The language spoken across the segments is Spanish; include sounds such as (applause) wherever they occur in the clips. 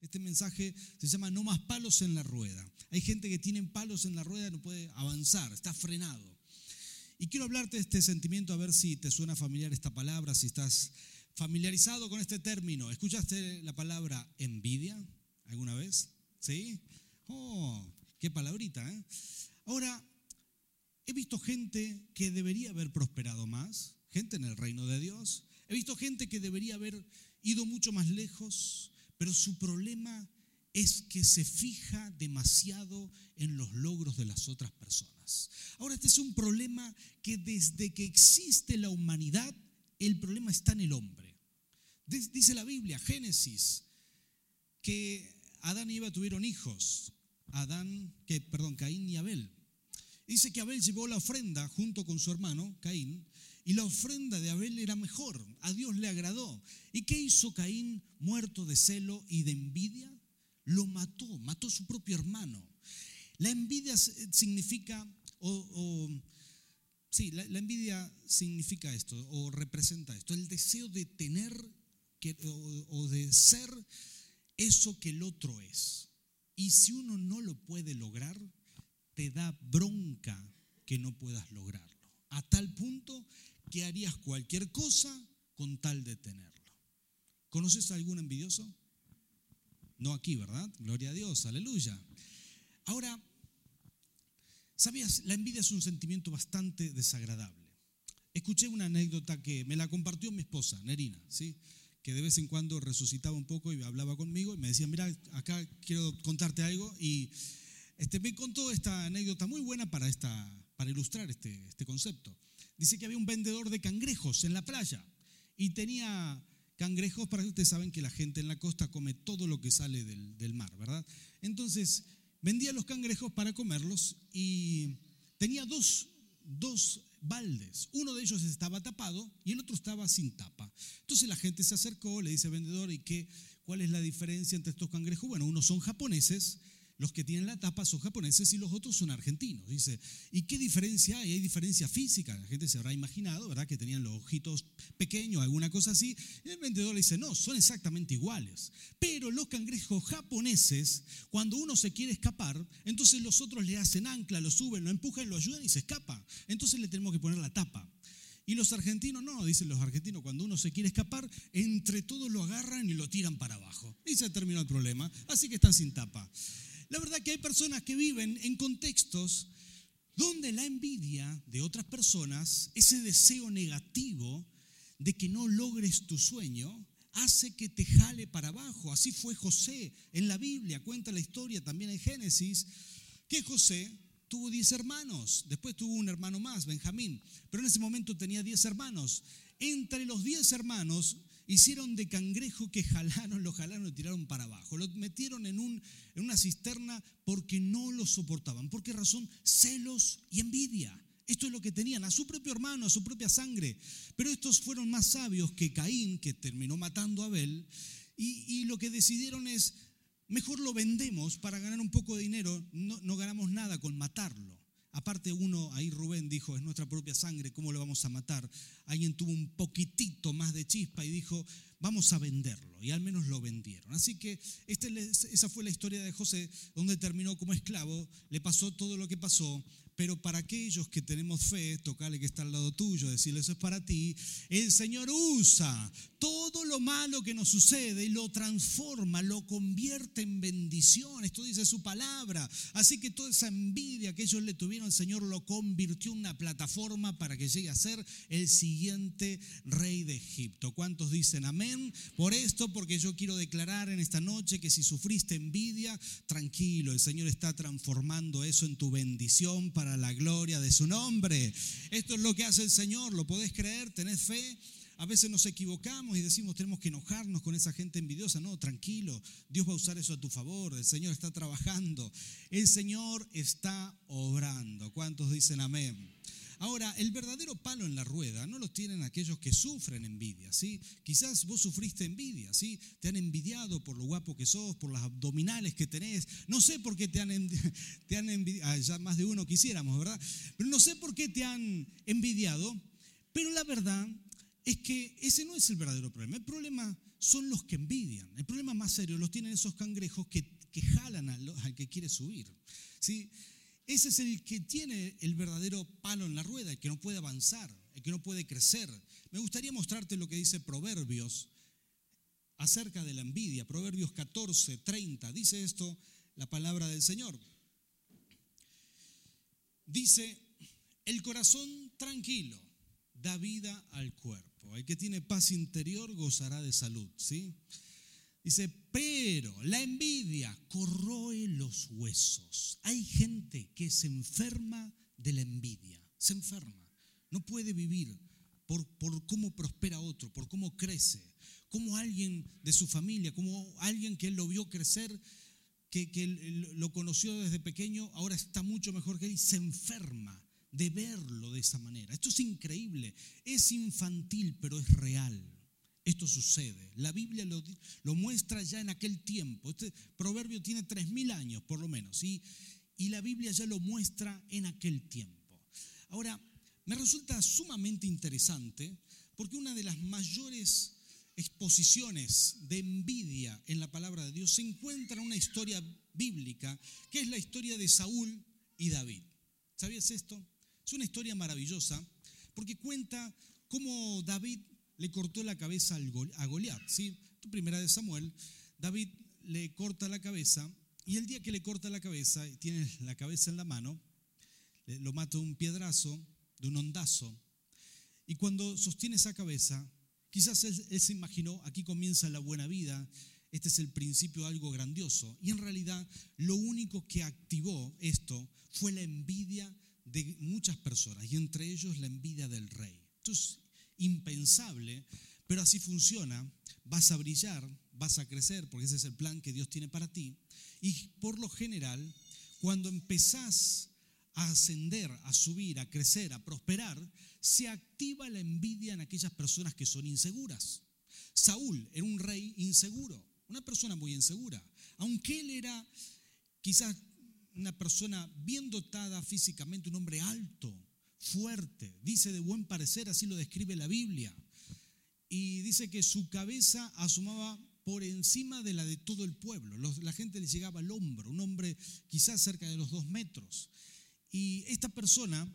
Este mensaje se llama No más palos en la rueda. Hay gente que tiene palos en la rueda no puede avanzar, está frenado. Y quiero hablarte de este sentimiento, a ver si te suena familiar esta palabra, si estás familiarizado con este término. ¿Escuchaste la palabra envidia alguna vez? ¿Sí? Oh, qué palabrita, ¿eh? Ahora, he visto gente que debería haber prosperado más, gente en el reino de Dios. He visto gente que debería haber ido mucho más lejos, pero su problema es que se fija demasiado en los logros de las otras personas. Ahora, este es un problema que desde que existe la humanidad, el problema está en el hombre. Dice la Biblia, Génesis, que Adán y Eva tuvieron hijos. Adán, que, perdón, Caín y Abel. Dice que Abel llevó la ofrenda junto con su hermano, Caín, y la ofrenda de Abel era mejor, a Dios le agradó. ¿Y qué hizo Caín muerto de celo y de envidia? Lo mató, mató a su propio hermano. La envidia significa, o, sí, la, envidia significa esto, o representa esto, el deseo de tener que, o de ser eso que el otro es. Y si uno no lo puede lograr, te da bronca que no puedas lograrlo. A tal punto que harías cualquier cosa con tal de tenerlo. ¿Conoces a algún envidioso? No aquí, ¿verdad? Gloria a Dios, aleluya. Ahora, ¿sabías? La envidia es un sentimiento bastante desagradable. Escuché una anécdota que me la compartió mi esposa, Nerina, ¿sí? que de vez en cuando resucitaba un poco y hablaba conmigo y me decía, mira, acá quiero contarte algo y este, me contó esta anécdota muy buena para, esta, para ilustrar este, este concepto. Dice que había un vendedor de cangrejos en la playa y tenía cangrejos, para que ustedes saben que la gente en la costa come todo lo que sale del, mar, ¿verdad? Entonces, vendía los cangrejos para comerlos y tenía dos, dos baldes. Uno de ellos estaba tapado y el otro estaba sin tapa. Entonces la gente se acercó, le dice al vendedor, ¿y qué, cuál es la diferencia entre estos cangrejos? Bueno, unos son japoneses los que tienen la tapa son japoneses y los otros son argentinos. Dice, ¿y qué diferencia hay? Hay diferencia física. La gente se habrá imaginado, ¿verdad? Que tenían los ojitos pequeños, alguna cosa así. Y el vendedor le dice, no, son exactamente iguales. Pero los cangrejos japoneses, cuando uno se quiere escapar, entonces los otros le hacen ancla, lo suben, lo empujan, lo ayudan y se escapa. Entonces le tenemos que poner la tapa. Y los argentinos no, dicen los argentinos, cuando uno se quiere escapar, entre todos lo agarran y lo tiran para abajo. Y se terminó el problema. Así que están sin tapa. La verdad que hay personas que viven en contextos donde la envidia de otras personas, ese deseo negativo de que no logres tu sueño, hace que te jale para abajo. Así fue José en la Biblia, cuenta la historia también en Génesis, que José tuvo diez hermanos, después tuvo un hermano más, Benjamín, pero en ese momento tenía diez hermanos. Entre los diez hermanos hicieron de cangrejo que jalaron, lo jalaron y tiraron para abajo. Lo metieron en, un, en una cisterna porque no lo soportaban. ¿Por qué razón? Celos y envidia. Esto es lo que tenían, a su propio hermano, a su propia sangre. Pero estos fueron más sabios que Caín, que terminó matando a Abel. Y lo que decidieron es, mejor lo vendemos para ganar un poco de dinero, no, ganamos nada con matarlo. Aparte uno, ahí Rubén dijo, es nuestra propia sangre, ¿cómo lo vamos a matar? Alguien tuvo un poquitito más de chispa y dijo, vamos a venderlo. Y al menos lo vendieron. Así que este esa fue la historia de José, donde terminó como esclavo, le pasó todo lo que pasó, pero para aquellos que tenemos fe, tocarle que está al lado tuyo, decirle eso es para ti, el Señor usa todo lo malo que nos sucede y lo transforma, lo convierte en bendición. Esto dice su palabra. Así que toda esa envidia que ellos le tuvieron, el Señor lo convirtió en una plataforma para que llegue a ser el siguiente rey de Egipto. ¿Cuántos dicen amén? Por esto, porque yo quiero declarar en esta noche que si sufriste envidia, tranquilo, el Señor está transformando eso en tu bendición para la gloria de su nombre. Esto es lo que hace el Señor, ¿lo podés creer? ¿Tenés fe? A veces nos equivocamos y decimos tenemos que enojarnos con esa gente envidiosa. No, tranquilo, Dios va a usar eso a tu favor. El Señor está trabajando. El Señor está obrando. ¿Cuántos dicen amén? Ahora, el verdadero palo en la rueda no lo tienen aquellos que sufren envidia, ¿sí? Quizás vos sufriste envidia, ¿sí? Te han envidiado por lo guapo que sos, por las abdominales que tenés. No sé por qué te han, (laughs) te han envidiado, ah, ya más de uno quisiéramos, ¿verdad? Pero no sé por qué te han envidiado, pero la verdad es que ese no es el verdadero problema. El problema son los que envidian. El problema más serio los tienen esos cangrejos que, que jalan al, al, que quiere subir. ¿sí? Ese es el que tiene el verdadero palo en la rueda, el que no puede avanzar, el que no puede crecer. Me gustaría mostrarte lo que dice Proverbios acerca de la envidia. Proverbios 14, 30. Dice esto la palabra del Señor. Dice, el corazón tranquilo da vida al cuerpo. El que tiene paz interior gozará de salud, ¿sí? Dice, pero la envidia corroe los huesos. Hay gente que se enferma de la envidia, se enferma. No puede vivir por, por cómo prospera otro, por cómo crece, como alguien de su familia, como alguien que él lo vio crecer, que, que lo conoció desde pequeño, ahora está mucho mejor que él se enferma de verlo de esa manera. Esto es increíble, es infantil, pero es real. Esto sucede. La Biblia lo, muestra ya en aquel tiempo. Este proverbio tiene tres mil años, por lo menos, y la Biblia ya lo muestra en aquel tiempo. Ahora, me resulta sumamente interesante porque una de las mayores exposiciones de envidia en la palabra de Dios se encuentra en una historia bíblica, que es la historia de Saúl y David. ¿Sabías esto? Es una historia maravillosa porque cuenta cómo David le cortó la cabeza a Goliat. ¿sí? Primera de Samuel, David le corta la cabeza y el día que le corta la cabeza tiene la cabeza en la mano, lo mata de un piedrazo, de un ondazo. Y cuando sostiene esa cabeza, quizás él, él se imaginó, aquí comienza la buena vida, este es el principio de algo grandioso. Y en realidad lo único que activó esto fue la envidia de muchas personas y entre ellos la envidia del rey. Esto es impensable, pero así funciona. Vas a brillar, vas a crecer, porque ese es el plan que Dios tiene para ti. Y por lo general, cuando empezás a ascender, a subir, a crecer, a prosperar, se activa la envidia en aquellas personas que son inseguras. Saúl era un rey inseguro, una persona muy insegura. Aunque él era quizás una persona bien dotada físicamente, un hombre alto, fuerte, dice de buen parecer, así lo describe la Biblia. Y dice que su cabeza asomaba por encima de la de todo el pueblo. la gente le llegaba al hombro, un hombre quizás cerca de los dos metros. Y esta persona,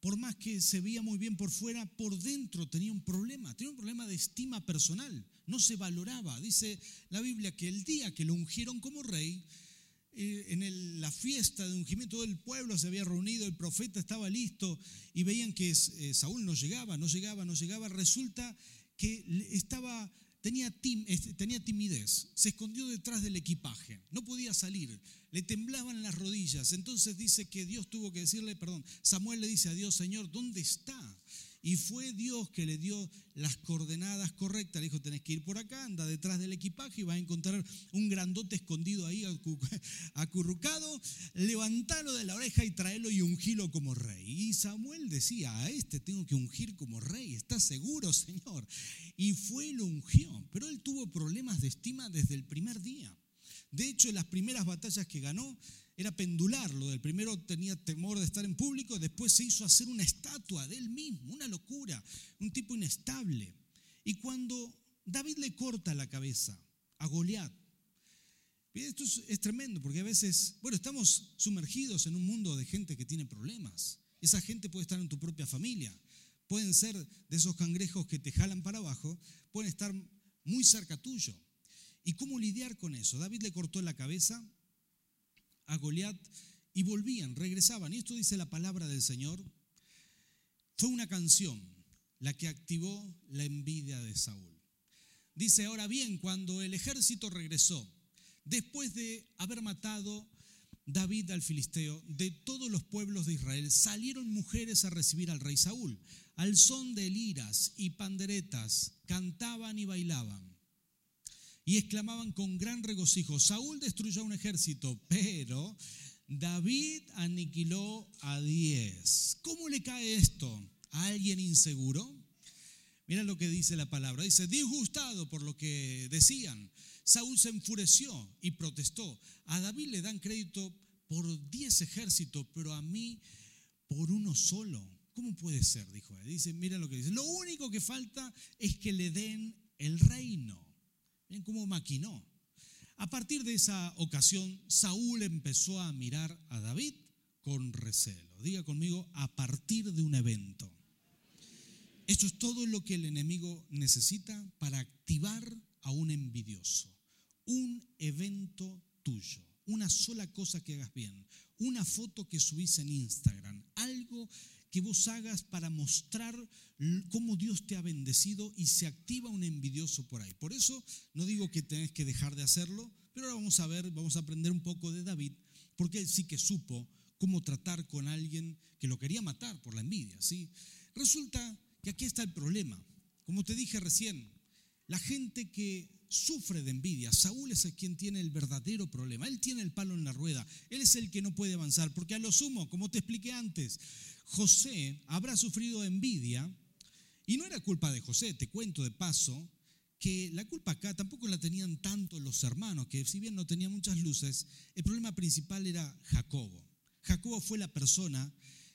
por más que se veía muy bien por fuera, por dentro tenía un problema, tenía un problema de estima personal, no se valoraba. Dice la Biblia que el día que lo ungieron como rey, en la fiesta de ungimiento del pueblo se había reunido, el profeta estaba listo y veían que eh, Saúl no llegaba, no llegaba, no llegaba. Resulta que estaba, tenía, tenía timidez, se escondió detrás del equipaje, no podía salir, le temblaban las rodillas. Entonces dice que Dios tuvo que decirle, perdón, Samuel le dice a Dios, Señor, ¿dónde está? Y fue Dios que le dio las coordenadas correctas. Le dijo, tenés que ir por acá, anda detrás del equipaje y vas a encontrar un grandote escondido ahí, (laughs) acurrucado. Levantalo de la oreja y tráelo y ungilo como rey. Y Samuel decía, a este tengo que ungir como rey. ¿Estás seguro, Señor? Y fue y lo ungió. Pero él tuvo problemas de estima desde el primer día. De hecho, en las primeras batallas que ganó, era pendularlo. Del primero tenía temor de estar en público, después se hizo hacer una estatua de él mismo, una locura, un tipo inestable. Y cuando David le corta la cabeza a Goliat, esto es, tremendo porque a veces, bueno, estamos sumergidos en un mundo de gente que tiene problemas. Esa gente puede estar en tu propia familia, pueden ser de esos cangrejos que te jalan para abajo, pueden estar muy cerca tuyo. ¿Y cómo lidiar con eso? David le cortó la cabeza a Goliat y volvían, regresaban. Y esto dice la palabra del Señor. Fue una canción la que activó la envidia de Saúl. Dice, ahora bien, cuando el ejército regresó, después de haber matado David al filisteo, de todos los pueblos de Israel salieron mujeres a recibir al rey Saúl. Al son de liras y panderetas cantaban y bailaban y exclamaban con gran regocijo, Saúl destruyó un ejército, pero David aniquiló a diez. ¿Cómo le cae esto a alguien inseguro? Mira lo que dice la palabra. Dice, disgustado por lo que decían, Saúl se enfureció y protestó. A David le dan crédito por diez ejércitos, pero a mí por uno solo. ¿Cómo puede ser? Dijo él. Dice, mira lo que dice. Lo único que falta es que le den el reino. Miren cómo maquinó. A partir de esa ocasión, Saúl empezó a mirar a David con recelo. Diga conmigo, a partir de un evento. Esto es todo lo que el enemigo necesita para activar a un envidioso. Un evento tuyo, una sola cosa que hagas bien, una foto que subís en Instagram, algo que vos hagas para mostrar cómo Dios te ha bendecido y se activa un envidioso por ahí. Por eso no digo que tenés que dejar de hacerlo, pero ahora vamos a ver, vamos a aprender un poco de David, porque él sí que supo cómo tratar con alguien que lo quería matar por la envidia. ¿sí? Resulta que aquí está el problema. Como te dije recién, la gente que sufre de envidia. Saúl es el quien tiene el verdadero problema. Él tiene el palo en la rueda. Él es el que no puede avanzar. Porque a lo sumo, como te expliqué antes, José habrá sufrido envidia y no era culpa de José, te cuento de paso, que la culpa acá tampoco la tenían tanto los hermanos, que si bien no tenía muchas luces, el problema principal era Jacobo. Jacobo fue la persona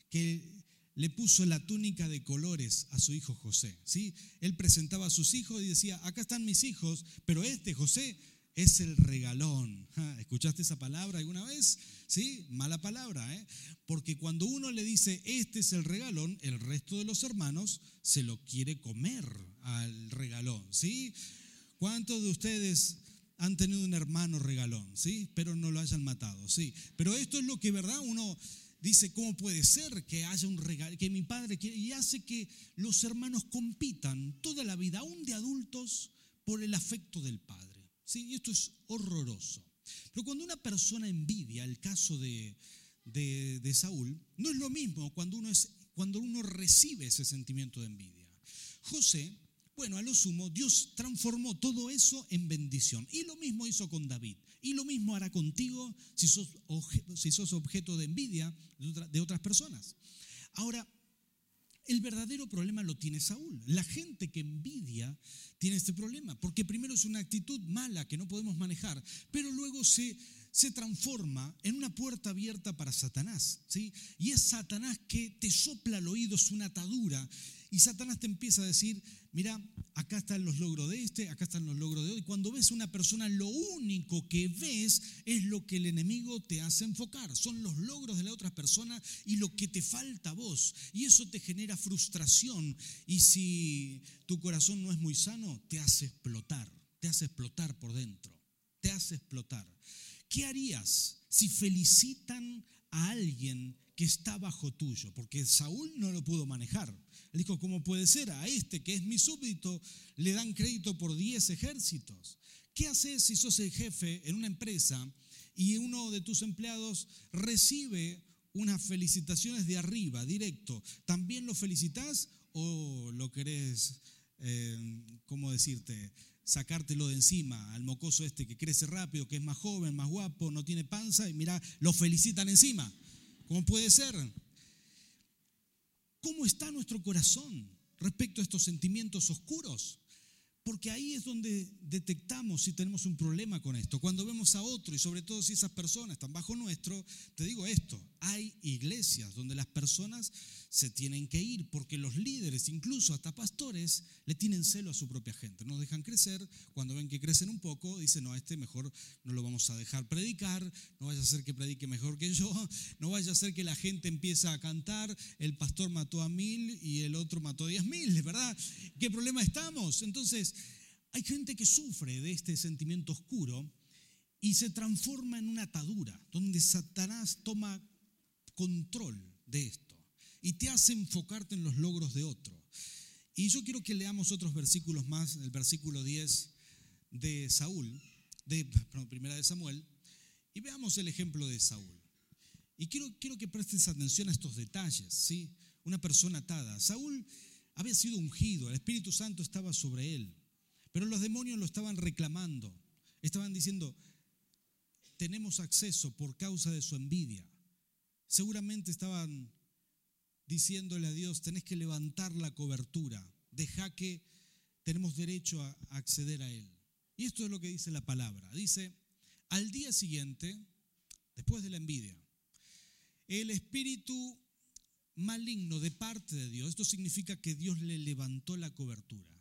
que le puso la túnica de colores a su hijo José. ¿sí? Él presentaba a sus hijos y decía, acá están mis hijos, pero este José es el regalón. ¿Escuchaste esa palabra alguna vez? Sí, mala palabra, ¿eh? Porque cuando uno le dice, este es el regalón, el resto de los hermanos se lo quiere comer al regalón, ¿sí? ¿Cuántos de ustedes han tenido un hermano regalón, ¿sí? Pero no lo hayan matado, ¿sí? Pero esto es lo que, ¿verdad? Uno dice, ¿cómo puede ser que haya un regalo, que mi padre quiere? Y hace que los hermanos compitan toda la vida, aún de adultos, por el afecto del padre. ¿sí? esto es horroroso. Pero cuando una persona envidia, el caso de, de, Saúl, no es lo mismo cuando uno, es, cuando uno recibe ese sentimiento de envidia. José, bueno, a lo sumo, Dios transformó todo eso en bendición. Y lo mismo hizo con David. Y lo mismo hará contigo si sos, objeto de envidia de otras personas. Ahora, el verdadero problema lo tiene Saúl. La gente que envidia tiene este problema, porque primero es una actitud mala que no podemos manejar, pero luego se, se transforma en una puerta abierta para Satanás. ¿sí? Y es Satanás que te sopla al oído, es una atadura y Satanás te empieza a decir, mira, acá están los logros de este, acá están los logros de otro. Y cuando ves a una persona, lo único que ves es lo que el enemigo te hace enfocar. Son los logros de la otra persona y lo que te falta a vos. Y eso te genera frustración. Y si tu corazón no es muy sano, te hace explotar. Te hace explotar por dentro. Te hace explotar. ¿Qué harías si felicitan a alguien que está bajo tuyo? Porque Saúl no lo pudo manejar. Él dijo, ¿cómo puede ser? A este que es mi súbdito le dan crédito por 10 ejércitos. ¿Qué haces si sos el jefe en una empresa y uno de tus empleados recibe unas felicitaciones de arriba, directo? ¿También lo felicitas o lo querés, eh, cómo decirte, sacártelo de encima al mocoso este que crece rápido, que es más joven, más guapo, no tiene panza y mira, lo felicitan encima? ¿Cómo puede ser? ¿Cómo está nuestro corazón respecto a estos sentimientos oscuros? Porque ahí es donde detectamos si tenemos un problema con esto. Cuando vemos a otro y sobre todo si esas personas están bajo nuestro, te digo esto, hay iglesias donde las personas se tienen que ir porque los líderes, incluso hasta pastores, le tienen celo a su propia gente. No dejan crecer, cuando ven que crecen un poco, dicen, no, a este mejor no lo vamos a dejar predicar, no vaya a ser que predique mejor que yo, (laughs) no vaya a ser que la gente empiece a cantar, el pastor mató a mil y el otro mató a diez mil, ¿verdad? ¿Qué problema estamos? Entonces, hay gente que sufre de este sentimiento oscuro y se transforma en una atadura, donde Satanás toma control de esto y te hace enfocarte en los logros de otro. Y yo quiero que leamos otros versículos más, el versículo 10 de Saúl, de primera de Samuel, y veamos el ejemplo de Saúl. Y quiero, quiero que prestes atención a estos detalles, ¿sí? Una persona atada. Saúl había sido ungido, el Espíritu Santo estaba sobre él, pero los demonios lo estaban reclamando, estaban diciendo, tenemos acceso por causa de su envidia. Seguramente estaban diciéndole a Dios, tenés que levantar la cobertura, deja que tenemos derecho a acceder a Él. Y esto es lo que dice la palabra. Dice, al día siguiente, después de la envidia, el espíritu maligno de parte de Dios, esto significa que Dios le levantó la cobertura.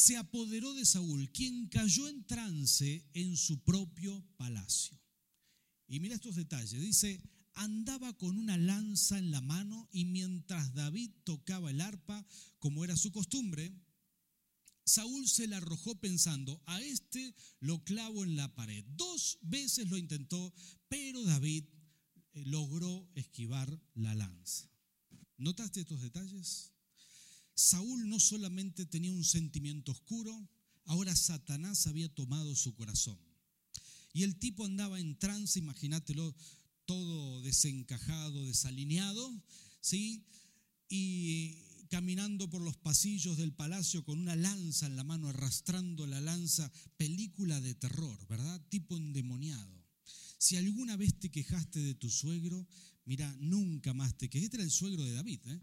Se apoderó de Saúl, quien cayó en trance en su propio palacio. Y mira estos detalles. Dice, andaba con una lanza en la mano y mientras David tocaba el arpa, como era su costumbre, Saúl se la arrojó pensando, a este lo clavo en la pared. Dos veces lo intentó, pero David eh, logró esquivar la lanza. ¿Notaste estos detalles? Saúl no solamente tenía un sentimiento oscuro, ahora Satanás había tomado su corazón. Y el tipo andaba en trance, imagínatelo, todo desencajado, desalineado, ¿sí? Y caminando por los pasillos del palacio con una lanza en la mano, arrastrando la lanza, película de terror, ¿verdad? Tipo endemoniado. Si alguna vez te quejaste de tu suegro, mira, nunca más te quejaste. Este era el suegro de David, ¿eh?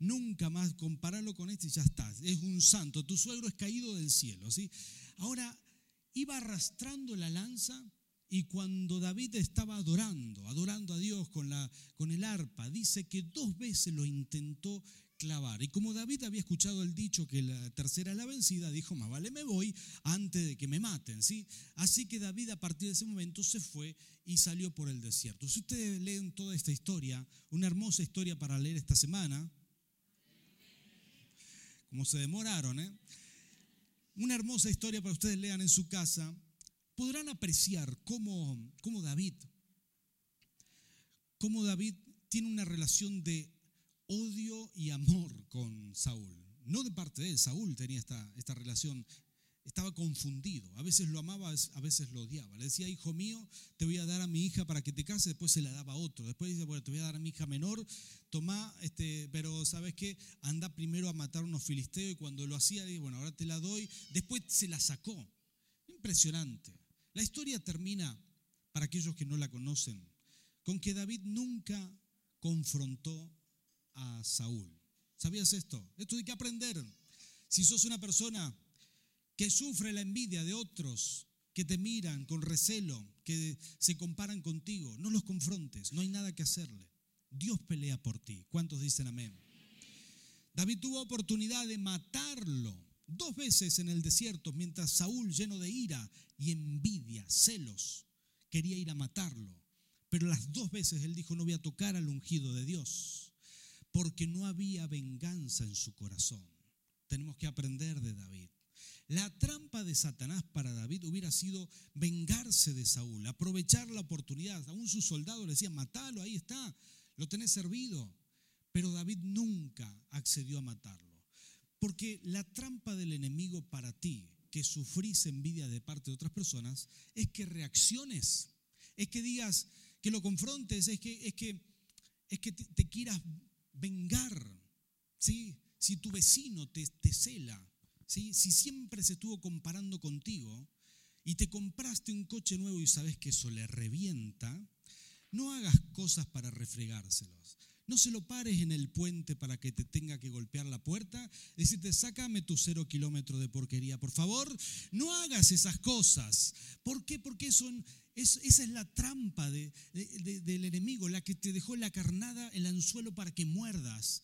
Nunca más, compararlo con este y ya está. Es un santo, tu suegro es caído del cielo, ¿sí? Ahora, iba arrastrando la lanza y cuando David estaba adorando, adorando a Dios con, la, con el arpa, dice que dos veces lo intentó clavar. Y como David había escuchado el dicho que la tercera es la vencida, dijo, más vale me voy antes de que me maten. ¿sí? Así que David a partir de ese momento se fue y salió por el desierto. Si ustedes leen toda esta historia, una hermosa historia para leer esta semana, como se demoraron, ¿eh? una hermosa historia para ustedes lean en su casa, podrán apreciar cómo, cómo David, cómo David tiene una relación de odio y amor con Saúl. No de parte de él, Saúl tenía esta, esta relación, estaba confundido. A veces lo amaba, a veces lo odiaba. Le decía, hijo mío, te voy a dar a mi hija para que te cases, después se la daba a otro. Después dice, bueno, te voy a dar a mi hija menor, toma, este, pero ¿sabes qué? Anda primero a matar a unos filisteos y cuando lo hacía, dice, bueno, ahora te la doy. Después se la sacó. Impresionante. La historia termina, para aquellos que no la conocen, con que David nunca confrontó a Saúl. ¿Sabías esto? Esto hay que aprender. Si sos una persona que sufre la envidia de otros, que te miran con recelo, que se comparan contigo, no los confrontes, no hay nada que hacerle. Dios pelea por ti. ¿Cuántos dicen amén? David tuvo oportunidad de matarlo dos veces en el desierto, mientras Saúl, lleno de ira y envidia, celos, quería ir a matarlo. Pero las dos veces él dijo, no voy a tocar al ungido de Dios porque no había venganza en su corazón. Tenemos que aprender de David. La trampa de Satanás para David hubiera sido vengarse de Saúl, aprovechar la oportunidad. Aún sus soldados le decían, matalo, ahí está, lo tenés servido. Pero David nunca accedió a matarlo. Porque la trampa del enemigo para ti, que sufrís envidia de parte de otras personas, es que reacciones, es que digas, que lo confrontes, es que, es que, es que te, te quieras vengar, ¿sí? si tu vecino te, te cela, si siempre se estuvo comparando contigo y te compraste un coche nuevo y sabes que eso le revienta, no hagas cosas para refregárselos. No se lo pares en el puente para que te tenga que golpear la puerta. Decirte, sácame tu cero kilómetro de porquería, por favor. No hagas esas cosas. ¿Por qué? Porque son, esa es la trampa del enemigo, la que te dejó la carnada, el anzuelo para que muerdas.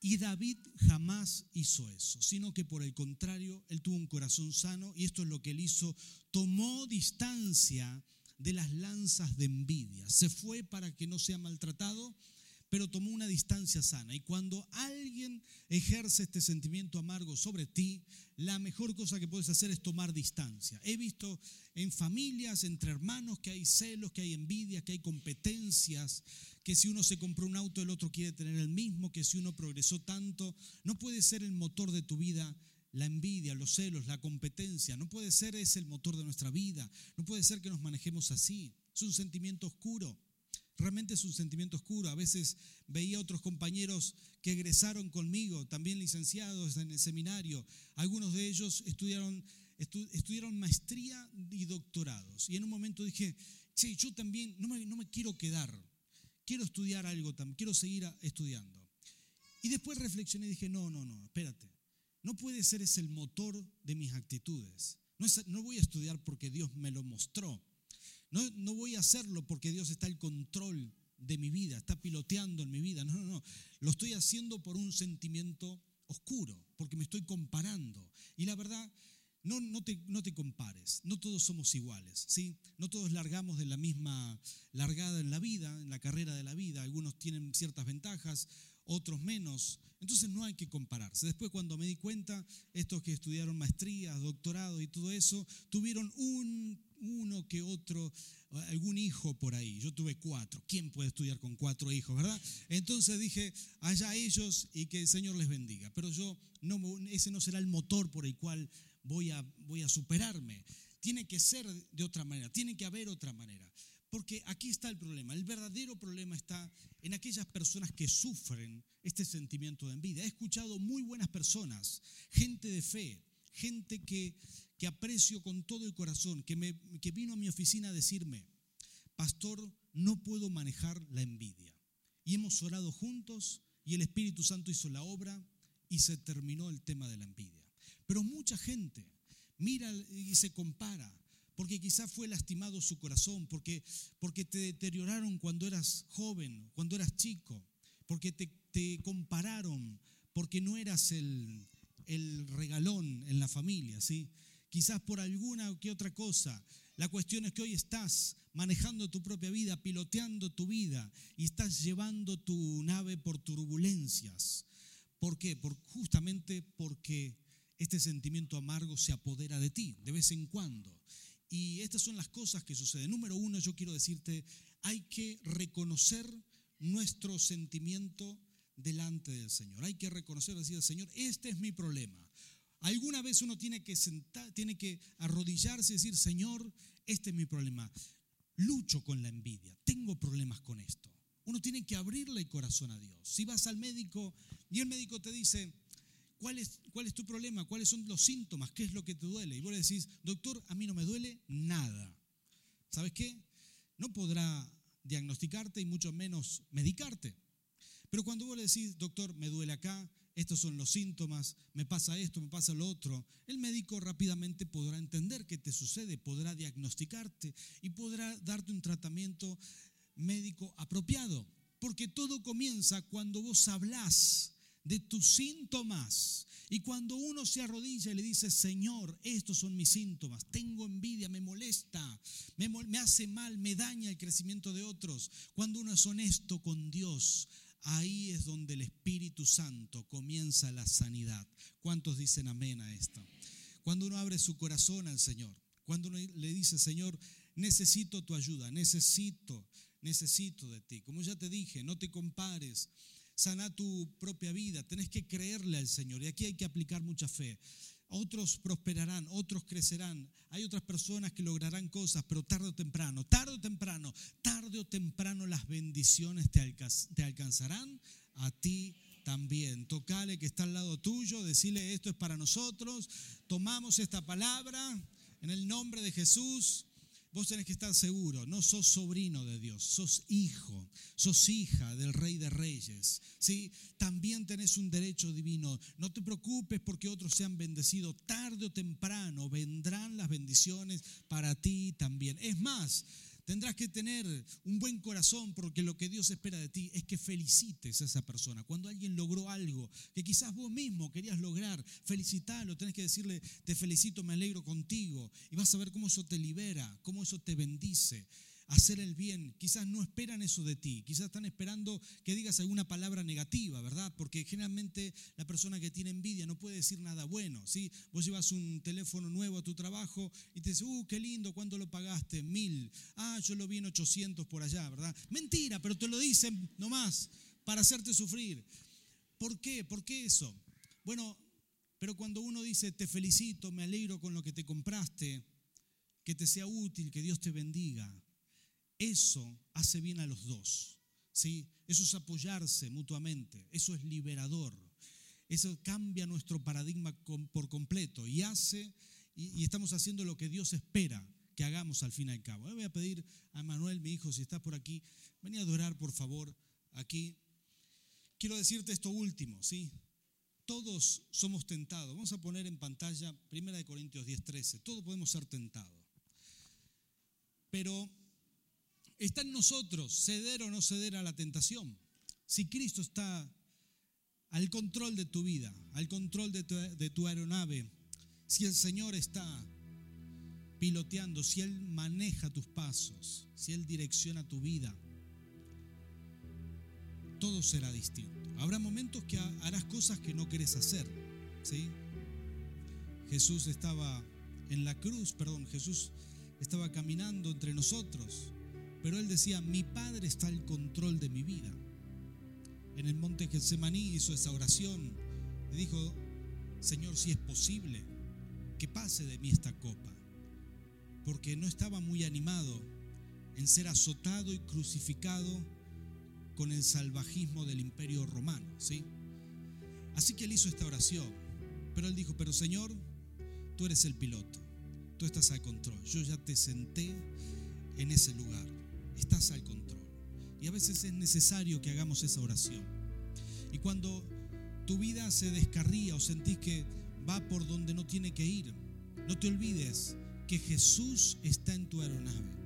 Y David jamás hizo eso, sino que por el contrario, él tuvo un corazón sano y esto es lo que él hizo. Tomó distancia de las lanzas de envidia. Se fue para que no sea maltratado pero tomó una distancia sana. Y cuando alguien ejerce este sentimiento amargo sobre ti, la mejor cosa que puedes hacer es tomar distancia. He visto en familias, entre hermanos, que hay celos, que hay envidia, que hay competencias, que si uno se compró un auto, el otro quiere tener el mismo, que si uno progresó tanto, no puede ser el motor de tu vida la envidia, los celos, la competencia. No puede ser ese el motor de nuestra vida. No puede ser que nos manejemos así. Es un sentimiento oscuro. Realmente es un sentimiento oscuro. A veces veía otros compañeros que egresaron conmigo, también licenciados en el seminario. Algunos de ellos estudiaron, estudiaron maestría y doctorados. Y en un momento dije, sí, yo también no me, no me quiero quedar. Quiero estudiar algo también, quiero seguir estudiando. Y después reflexioné y dije, no, no, no, espérate. No puede ser ese el motor de mis actitudes. No, no voy a estudiar porque Dios me lo mostró. No, no voy a hacerlo porque Dios está al control de mi vida, está piloteando en mi vida. No, no, no. Lo estoy haciendo por un sentimiento oscuro, porque me estoy comparando. Y la verdad, no, no, te, no te compares, no todos somos iguales, ¿sí? No todos largamos de la misma largada en la vida, en la carrera de la vida. Algunos tienen ciertas ventajas, otros menos. Entonces no hay que compararse. Después cuando me di cuenta, estos que estudiaron maestrías, doctorado y todo eso, tuvieron un, uno que otro, algún hijo por ahí. Yo tuve cuatro. ¿Quién puede estudiar con cuatro hijos, verdad? Entonces dije, allá ellos y que el Señor les bendiga. Pero yo, no, ese no será el motor por el cual voy a, voy a superarme. Tiene que ser de otra manera, tiene que haber otra manera. Porque aquí está el problema. El verdadero problema está en aquellas personas que sufren este sentimiento de envidia. He escuchado muy buenas personas, gente de fe, gente que, que aprecio con todo el corazón, que, me, que vino a mi oficina a decirme, pastor, no puedo manejar la envidia. Y hemos orado juntos y el Espíritu Santo hizo la obra y se terminó el tema de la envidia. Pero mucha gente mira y se compara porque quizás fue lastimado su corazón, porque, porque te deterioraron cuando eras joven, cuando eras chico, porque te, compararon, porque no eras el, el regalón en la familia, ¿sí? Quizás por alguna que otra cosa. La cuestión es que hoy estás manejando tu propia vida, piloteando tu vida y estás llevando tu nave por turbulencias. ¿Por qué? Por, justamente porque este sentimiento amargo se apodera de ti de vez en cuando. Y estas son las cosas que suceden. Número uno, yo quiero decirte, hay que reconocer nuestro sentimiento delante del Señor. Hay que reconocer, decir Señor, este es mi problema. Alguna vez uno tiene que sentar, tiene que arrodillarse y decir, Señor, este es mi problema. Lucho con la envidia, tengo problemas con esto. Uno tiene que abrirle el corazón a Dios. Si vas al médico y el médico te dice, ¿Cuál es, ¿Cuál es tu problema? ¿Cuáles son los síntomas? ¿Qué es lo que te duele? Y vos le decís, doctor, a mí no me duele nada. ¿Sabes qué? No podrá diagnosticarte y mucho menos medicarte. Pero cuando vos le decís, doctor, me duele acá, estos son los síntomas, me pasa esto, me pasa lo otro, el médico rápidamente podrá entender qué te sucede, podrá diagnosticarte y podrá darte un tratamiento médico apropiado. Porque todo comienza cuando vos hablás de tus síntomas. Y cuando uno se arrodilla y le dice, Señor, estos son mis síntomas, tengo envidia, me molesta, me, me, hace mal, me daña el crecimiento de otros. Cuando uno es honesto con Dios, ahí es donde el Espíritu Santo comienza la sanidad. ¿Cuántos dicen amén a esto? Cuando uno abre su corazón al Señor, cuando uno le dice, Señor, necesito tu ayuda, necesito, necesito de ti. Como ya te dije, no te compares sana tu propia vida, tenés que creerle al Señor. Y aquí hay que aplicar mucha fe. Otros prosperarán, otros crecerán. Hay otras personas que lograrán cosas, pero tarde o temprano, tarde o temprano, tarde o temprano las bendiciones te, alcanzarán a ti también. Tocale que está al lado tuyo, decirle esto es para nosotros. Tomamos esta palabra en el nombre de Jesús Vos tenés que estar seguro, no sos sobrino de Dios, sos hijo, sos hija del Rey de Reyes. ¿sí? También tenés un derecho divino. No te preocupes porque otros sean bendecidos. Tarde o temprano vendrán las bendiciones para ti también. Es más, Tendrás que tener un buen corazón porque lo que Dios espera de ti es que felicites a esa persona. Cuando alguien logró algo que quizás vos mismo querías lograr, felicitalo, tenés que decirle, te felicito, me alegro contigo. Y vas a ver cómo eso te libera, cómo eso te bendice hacer el bien. Quizás no esperan eso de ti, quizás están esperando que digas alguna palabra negativa, ¿verdad? Porque generalmente la persona que tiene envidia no puede decir nada bueno, ¿sí? Vos llevas un teléfono nuevo a tu trabajo y te dice, uh, qué lindo, ¿cuánto lo pagaste? Mil. Ah, yo lo vi en 800 por allá, ¿verdad? Mentira, pero te lo dicen nomás para hacerte sufrir. ¿Por qué? ¿Por qué eso? Bueno, pero cuando uno dice, te felicito, me alegro con lo que te compraste, que te sea útil, que Dios te bendiga, eso hace bien a los dos. ¿sí? Eso es apoyarse mutuamente. Eso es liberador. Eso cambia nuestro paradigma por completo y hace, y, estamos haciendo lo que Dios espera que hagamos al fin y al cabo. voy a pedir a Manuel, mi hijo, si está por aquí, venía a adorar, por favor, aquí. Quiero decirte esto último, ¿sí? Todos somos tentados. Vamos a poner en pantalla 1 Corintios 10, 13. Todos podemos ser tentados. Pero Está en nosotros ceder o no ceder a la tentación. Si Cristo está al control de tu vida, al control de tu, aeronave, si el Señor está piloteando, si Él maneja tus pasos, si Él direcciona tu vida, todo será distinto. Habrá momentos que harás cosas que no querés hacer, ¿sí? Jesús estaba en la cruz, perdón, Jesús estaba caminando entre nosotros, pero Él decía, mi Padre está al control de mi vida. En el monte Getsemaní hizo esa oración y dijo, Señor, si es posible, que pase de mí esta copa, porque no estaba muy animado en ser azotado y crucificado con el salvajismo del imperio romano, ¿sí? Así que él hizo esta oración, pero él dijo, pero Señor, tú eres el piloto, tú estás al control, yo ya te senté en ese lugar, estás al control. Y a veces es necesario que hagamos esa oración. Y cuando tu vida se descarría o sentís que va por donde no tiene que ir, no te olvides que Jesús está en tu aeronave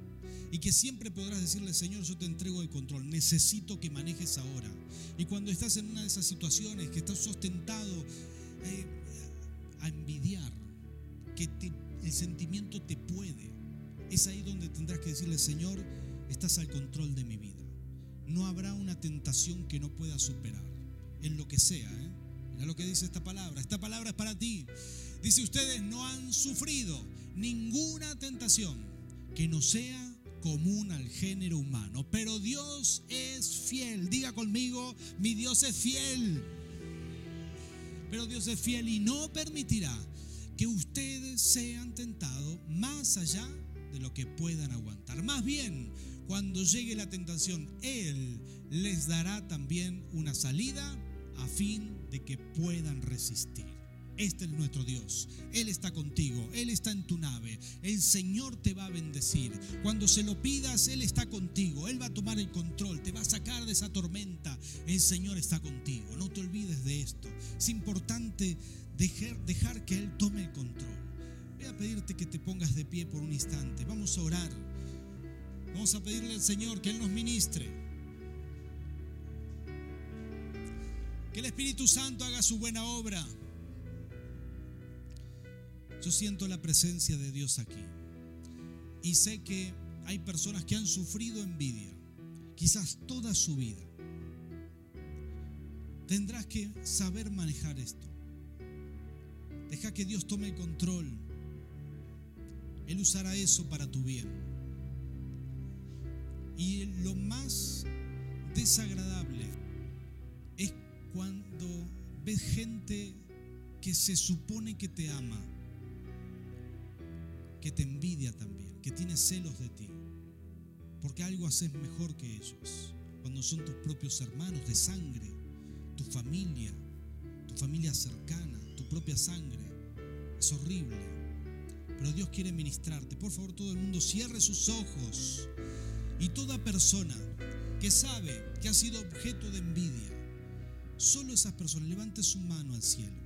y que siempre podrás decirle, Señor, yo te entrego el control, necesito que manejes ahora. Y cuando estás en una de esas situaciones, que estás sustentado eh, a envidiar, que el sentimiento te puede, es ahí donde tendrás que decirle, Señor, estás al control de mi vida. No habrá una tentación que no pueda superar, en lo que sea. ¿eh? Mira lo que dice esta palabra. Esta palabra es para ti. Dice, ustedes no han sufrido ninguna tentación que no sea común al género humano. Pero Dios es fiel. Diga conmigo, mi Dios es fiel. Pero Dios es fiel y no permitirá que ustedes sean tentados más allá de lo que puedan aguantar. Más bien, cuando llegue la tentación, Él les dará también una salida a fin de que puedan resistir. Este es nuestro Dios. Él está contigo. Él está en tu nave. El Señor te va a bendecir. Cuando se lo pidas, Él está contigo. Él va a tomar el control. Te va a sacar de esa tormenta. El Señor está contigo. No te olvides de esto. Es importante dejar, que Él tome el control. Voy a pedirte que te pongas de pie por un instante. Vamos a orar. Vamos a pedirle al Señor que Él nos ministre. Que el Espíritu Santo haga su buena obra. Yo siento la presencia de Dios aquí. Y sé que hay personas que han sufrido envidia, quizás toda su vida. Tendrás que saber manejar esto. Deja que Dios tome el control. Él usará eso para tu bien. Y lo más desagradable es cuando ves gente que se supone que te ama que te envidia también, que tiene celos de ti, porque algo haces mejor que ellos, cuando son tus propios hermanos de sangre, tu familia, tu familia cercana, tu propia sangre. Es horrible, pero Dios quiere ministrarte. Por favor, todo el mundo cierre sus ojos y toda persona que sabe que ha sido objeto de envidia, solo esas personas, levante su mano al cielo.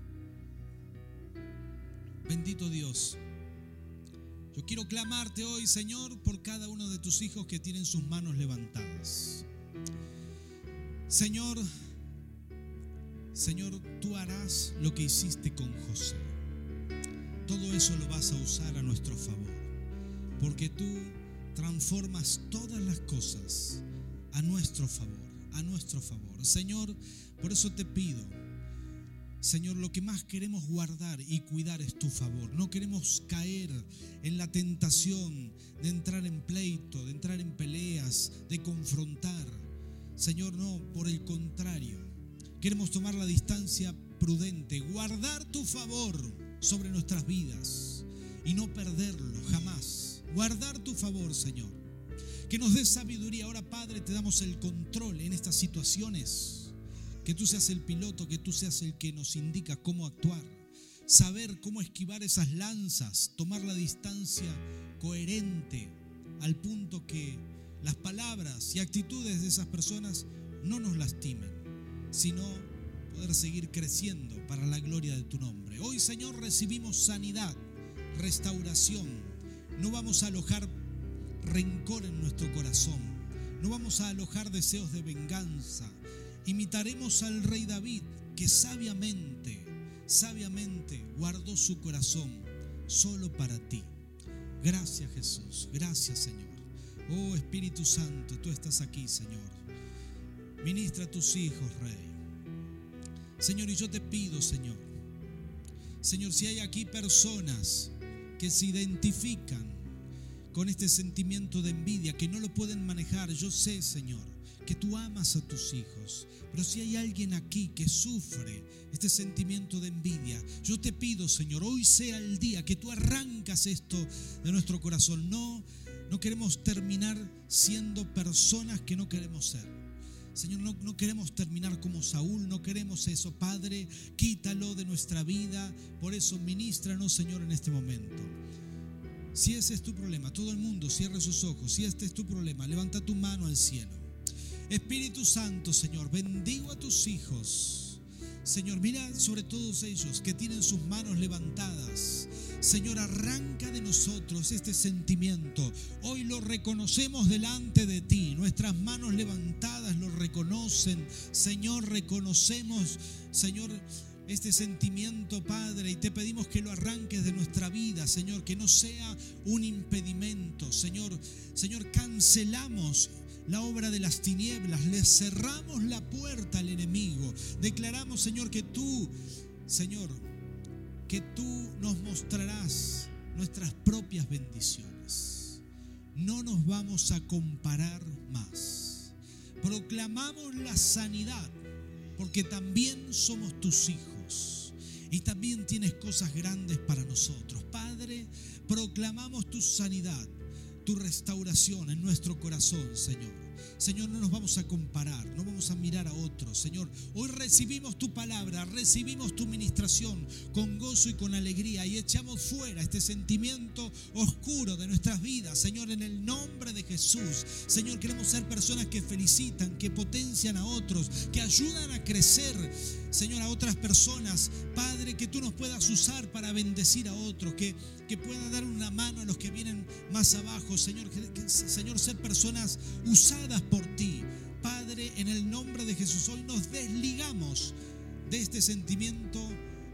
Bendito Dios. Yo quiero clamarte hoy, Señor, por cada uno de tus hijos que tienen sus manos levantadas. Señor, Señor, tú harás lo que hiciste con José. Todo eso lo vas a usar a nuestro favor, porque tú transformas todas las cosas a nuestro favor, a nuestro favor. Señor, por eso te pido Señor, lo que más queremos guardar y cuidar es tu favor. No queremos caer en la tentación de entrar en pleito, de entrar en peleas, de confrontar. Señor, no, por el contrario. Queremos tomar la distancia prudente, guardar tu favor sobre nuestras vidas y no perderlo jamás. Guardar tu favor, Señor. Que nos dé sabiduría. Ahora, Padre, te damos el control en estas situaciones que tú seas el piloto, que tú seas el que nos indica cómo actuar, saber cómo esquivar esas lanzas, tomar la distancia coherente al punto que las palabras y actitudes de esas personas no nos lastimen, sino poder seguir creciendo para la gloria de tu nombre. Hoy, Señor, recibimos sanidad, restauración. No vamos a alojar rencor en nuestro corazón. No vamos a alojar deseos de venganza, Imitaremos al rey David que sabiamente, sabiamente guardó su corazón solo para ti. Gracias Jesús, gracias Señor. Oh Espíritu Santo, tú estás aquí, Señor. Ministra a tus hijos, Rey. Señor, y yo te pido, Señor, Señor, si hay aquí personas que se identifican con este sentimiento de envidia, que no lo pueden manejar, yo sé, Señor, que tú amas a tus hijos. Pero si hay alguien aquí que sufre este sentimiento de envidia, yo te pido, Señor, hoy sea el día que tú arrancas esto de nuestro corazón. No, no queremos terminar siendo personas que no queremos ser. Señor, no, queremos terminar como Saúl, no queremos eso. Padre, quítalo de nuestra vida. Por eso, ministranos, Señor, en este momento. Si ese es tu problema, todo el mundo cierre sus ojos. Si este es tu problema, levanta tu mano al cielo. Espíritu Santo, Señor, bendigo a tus hijos. Señor, mira sobre todos ellos que tienen sus manos levantadas. Señor, arranca de nosotros este sentimiento. Hoy lo reconocemos delante de ti. Nuestras manos levantadas lo reconocen. Señor, reconocemos, Señor, este sentimiento, Padre, y te pedimos que lo arranques de nuestra vida, Señor, que no sea un impedimento. Señor, Señor, cancelamos la obra de las tinieblas, le cerramos la puerta al enemigo. Declaramos, Señor, que tú, Señor, que tú nos mostrarás nuestras propias bendiciones. No nos vamos a comparar más. Proclamamos la sanidad, porque también somos tus hijos. Y también tienes cosas grandes para nosotros. Padre, proclamamos tu sanidad tu restauración en nuestro corazón, Señor. Señor, no nos vamos a comparar, no vamos a mirar a otros. Señor, hoy recibimos tu palabra, recibimos tu ministración con gozo y con alegría y echamos fuera este sentimiento oscuro de nuestras vidas. Señor, en el nombre de Jesús. Señor, queremos ser personas que felicitan, que potencian a otros, que ayudan a crecer, Señor, a otras personas. Padre, que tú nos puedas usar para bendecir a otros, que, que pueda dar una mano a los que vienen más abajo. Señor, Señor, ser personas usadas por ti. Padre, en el nombre de Jesús, hoy nos desligamos de este sentimiento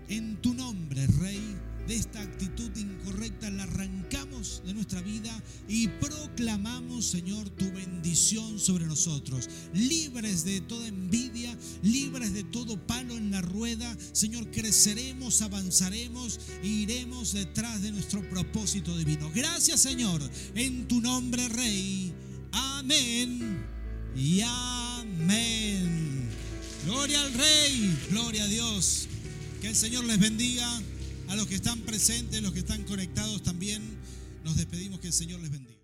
en tu nombre, Rey de esta actitud incorrecta, la arrancamos de nuestra vida y proclamamos, Señor, tu bendición sobre nosotros. Libres de toda envidia, libres de todo palo en la rueda, Señor, creceremos, avanzaremos e iremos detrás de nuestro propósito divino. Gracias, Señor, en tu nombre, Rey. Amén y amén. Gloria al Rey, gloria a Dios. Que el Señor les bendiga. A los que están presentes, los que están conectados también, nos despedimos que el Señor les bendiga.